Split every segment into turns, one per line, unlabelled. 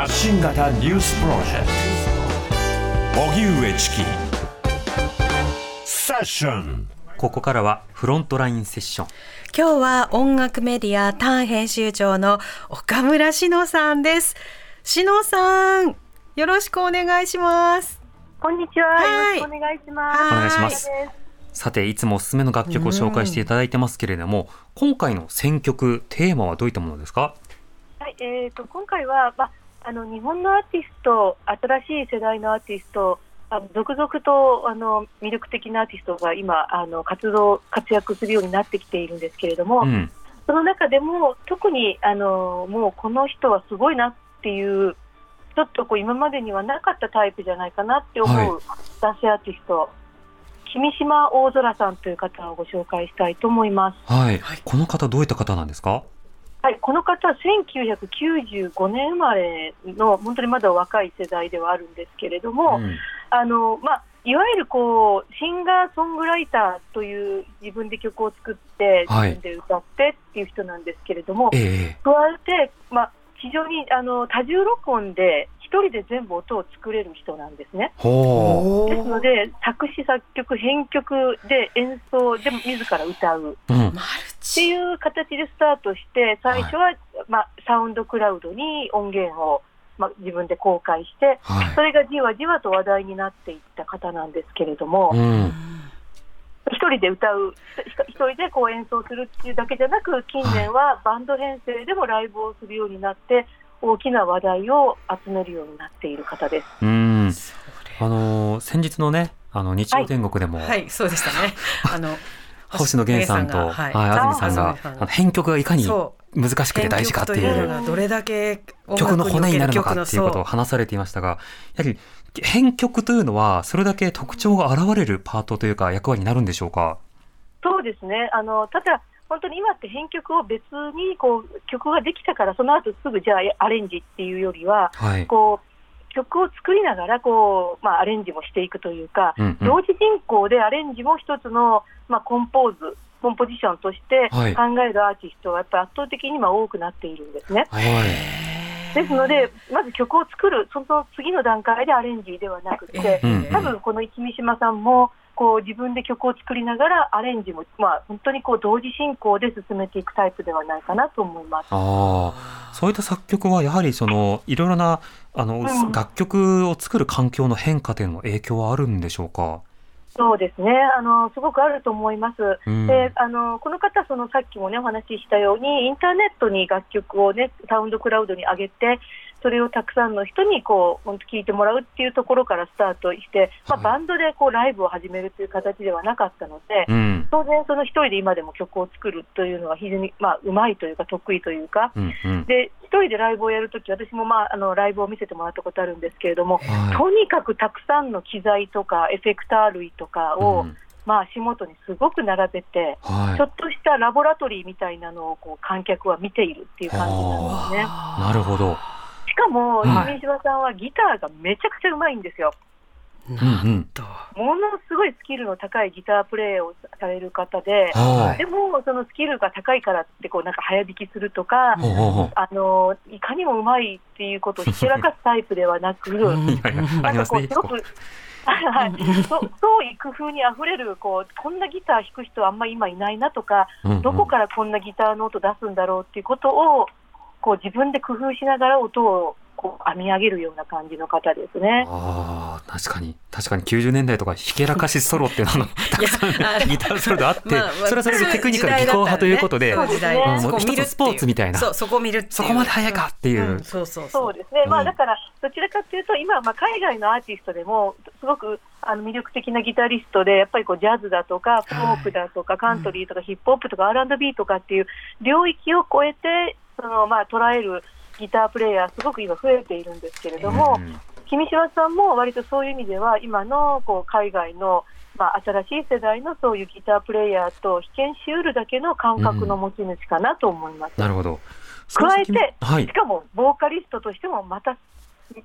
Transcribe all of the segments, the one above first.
発信型ニュースプロジェクト。荻上チキ。セッション。
ここからはフロントラインセッション。
今日は音楽メディアターン編集長の岡村志乃さんです。志乃さんよろしくお願いします。
こんにちは。
はい。
よろしくお願いします。
はい。
お願いします。さていつもおすすめの楽曲を紹介していただいてますけれども今回の選曲テーマはどういったものですか？
はい、えっ、と今回はまああの日本のアーティスト、新しい世代のアーティスト。あの続々とあの魅力的なアーティストが今あの活動活躍するようになってきているんですけれども、
うん
その中でも特にあのもうこの人はすごいなっていうちょっとこう今までにはなかったタイプじゃないかなって思う男性アーティスト、君島大空さんという方をご紹介したいと思います。
はい、この方どういった方なんですか？
はい、この方は1995年生まれの本当にまだ若い世代ではあるんですけれども、
うん。
あのまあ、いわゆるこうシンガーソングライターという自分で曲を作って
はい。
自分で歌ってっていう人なんですけれども、
ええ
加えて、まあ、非常にあの多重録音で一人で全部音を作れる人なんですね。
ほ
ですので作詞作曲編曲で演奏でも自ら歌う。
う、うん、
って
チ
いう形でスタートして、最初は、まあ、サウンドクラウドに音源を、まあ、自分で公開して、
はい。
それがじわじわと話題になっていった方なんですけれども、
うん。
一人で歌う、ひ一人でこう演奏するっていうだけじゃなく、近年はバンド編成でもライブをするようになって、大きな話題を集めるようになっている方です。
うん。あのー先日のねあの日曜天国でも、
はい。そうでしたね。あの
星野源さんと、
は
はい安住さんが編曲がいかに
そ
難しくて大事かってい
編曲という
う
のがどれだけ
曲の骨になるのかっていうことを
を
話されていましたが、やはり編曲というのはそれだけ特徴が現れるパートというか役割になるんでしょうか？
そうですね。あの、ただ、本当に今って編曲を別にこう曲ができたから、その後すぐじゃあアレンジっていうよりは、
はい。
こう曲を作りながらこう、まあ、アレンジもしていくというか、
うんうん
同時進行でアレンジも一つの、まあ、コンポーズ、コンポジションとして
はい
考えるアーティストはやっぱり圧倒的に今多くなっているんですね。
はい。
ですので、まず曲を作る、その次の段階でアレンジではなくて、
うん
多分この君島さんもこう自分で曲を作りながらアレンジも、まあ、本当にこう同時進行で進めていくタイプではないかなと思います。
ああ、そういった作曲はやはりそのいろいろなあの、
ん
楽曲を作る環境の変化というの影響はあるんでしょうか？
そうですねあの、すごくあると思います。
うん
であのこの方、そのさっきも、ね、お話ししたように、インターネットに楽曲を、ね、サウンドクラウドに上げて、それをたくさんの人にこう聞いてもらうっていうところからスタートして、まあ、
はい
バンドでこうライブを始めるという形ではなかったので、
うん。
当然、その一人で今でも曲を作るというのは非常に、まあ、うまいというか、得意というか、
うんうん。
で一人でライブをやるとき、私も、まあ、あのライブを見せてもらったことあるんですけれども、
はい
とにかくたくさんの機材とか、エフェクター類とかを、
うん
まあ、足元にすごく並べて、
はい
ちょっとしたラボラトリーみたいなのをこう観客は見ているっていう感じなんですね。
なるほど。
しかも、
は
島さんはギターがめちゃくちゃうまいんですよ。
うんうん。
と
ものすごいスキルの高いギタープレイをされる方で、
はい。
でも、そのスキルが高いからってこうなんか早弾きするとか、あのいかにもうまいっていうことをひけらかすタイプではなく、な。こうすごく、はい、そう創意工夫にあふれるこう、こんなギター弾く人あんまり今いないなとか、
うんうん
どこからこんなギターの音出すんだろうっていうことを、こう自分で工夫しながら音をこう編み上げるような感じの方ですね。
ああ、確かに。確かに90年代とかひけらかしソロっていうのが たくさんギターソロであって、
まあまあ
それはそれでテクニカル技巧派ということで、
ね
うんもう一つスポーツみたいな、
そこを見る
そこまで早いかっていう。
うんそうそう
そう。ですね、ま
うん。
あ、だからどちらかというと、今はまあ海外のアーティストでも、すごくあの魅力的なギタリストで、やっぱりこうジャズだとか、フォークだとか、カントリーとか、ヒップホップとか、R&B とかっていう領域を超えて、そのまあ捉えるギタープレイヤー、すごく今、増えているんですけれども、
うん
君島さんも割とそういう意味では、今のこう海外の、まあ、新しい世代のそういうギタープレイヤーと被験しうるだけの感覚の持ち主かなと思います。
なるほど。
加えて、
はい
し。かもボーカリストとしてもまた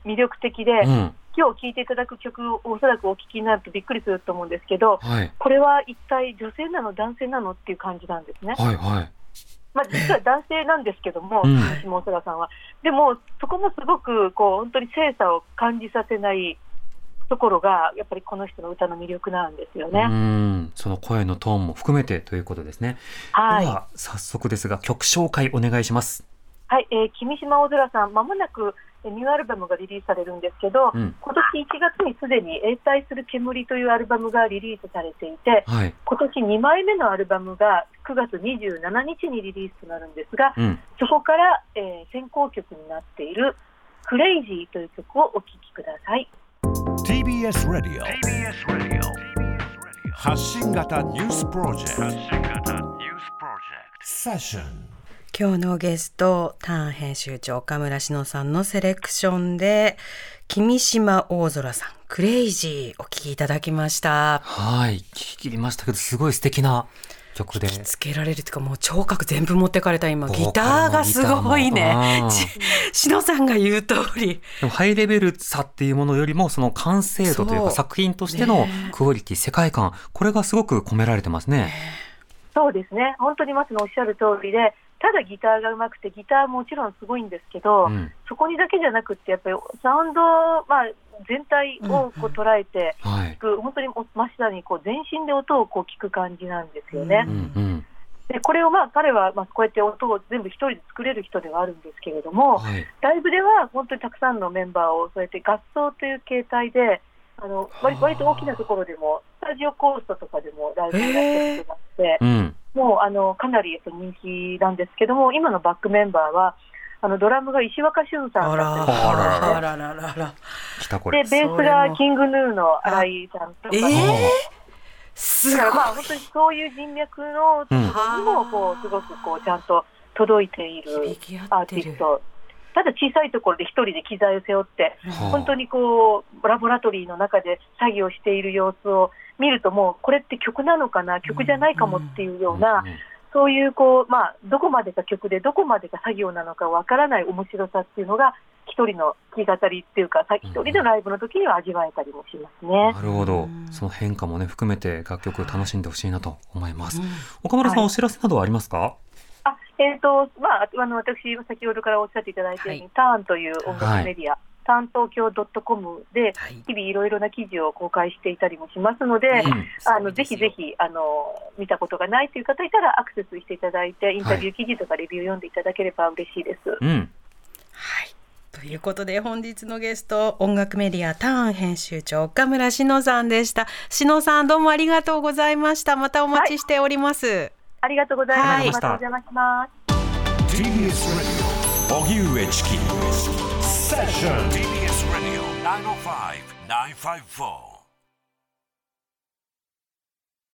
魅力的で、
うん。
今日聴いていただく曲をおそらくお聴きになるとびっくりすると思うんですけど、
はい。
これは一体女性なの、男性なのっていう感じなんですね。
はい。はい。
まあ、実は男性なんですけども、
うん
下空さんは。でも、そこもすごくこう本当に精査を感じさせないところが、やっぱりこの人の歌の魅力なんですよ
う
ね。
ん、その声のトーンも含めてということですね。
はい
では早速ですが曲紹介お願いします。
はい、えー、君島大空さん、まもなくえーニューアルバムがリリースされるんですけど、
うん
今年1月にすでに永滞する煙というアルバムがリリースされていて、
はい。
今年2枚目のアルバムが9月27日にリリースとなるんですが、
うん。
そこから、えー先行曲になっているクレイジーという曲をお聴きください。
TBS ラディオ TBS ラディオ発信型ニュースプロジェクト発信型ニュースプロジェクトセッション
今日のゲストターン編集長岡村志乃さんのセレクションで君島大空さんクレイジーお聴きいただきました。
はい。聞き切りましたけど、すごい素敵な曲で。
つけられるというかもう聴覚全部持ってかれた今。ギターがすごいね。し志乃さんが言う通り。
でもハイレベルさっていうものよりも、その完成度というか作品としてのクオリティ、世界観、これがすごく込められてますね。
そうですね、本当に松のおっしゃる通りで、ただギターが上手くて、ギターももちろんすごいんですけど、
うん。
そこにだけじゃなくって、やっぱりサウンド、まあ、全体をこう捉えて
はい
聞。く、本当にまさにこう全身で音をこう聞く感じなんですよね。
うんうん。
でこれをまあ彼はまあこうやって音を全部一人で作れる人ではあるんですけれども、
はい。
ライブでは本当にたくさんのメンバーをそうやって合奏という形態で、あの割割と大きなところでも、スタジオコーストとかでもライブをやってることがあって、
うん。
もうあのかなり人気なんですけども、今のバックメンバーは、あのドラムが石若俊さんだったりで。ベースがキングヌーの新井さんとか、
えー？すごい。
だからまあ本当にそういう人脈のところにもこうすごくこうちゃんと届いている。アーティスト。ただ小さいところで一人で機材を背負って、
はあ。
本当にこうラボラトリーの中で作業している様子を見ると、もうこれって曲なのかな、曲じゃないかもっていうような、そういうこう、まあ、どこまでが曲で、どこまでが作業なのかわからない面白さっていうのが、一人の弾き語りっていうか、さ一人のライブの時には味わえたりもしますね。
なるほど。
うん。
その変化もね、含めて楽曲を楽しんでほしいなと思います。岡村さん、
はい。
お知らせなどはありますか？
あえーとまあ、あの私、先ほどからおっしゃっていただいたように、
はい
ターンという音楽メディア、ターン東京 .com で、
はい
日々いろいろな記事を公開していたりもしますので、
うん
あのぜひぜひあの見たことがないという方いたらアクセスしていただいて、インタビュー記事とかレビュー読んでいただければ嬉しいです。
うん。
はい。ということで本日のゲスト音楽メディアターン編集長岡村志乃さんでした。志乃さんどうもありがとうございました。またお待ちしております。
ありがとうございます。
はい。
またお邪魔します。
TBS ラディオ荻上チキ。セッション TBS ラディオ905-954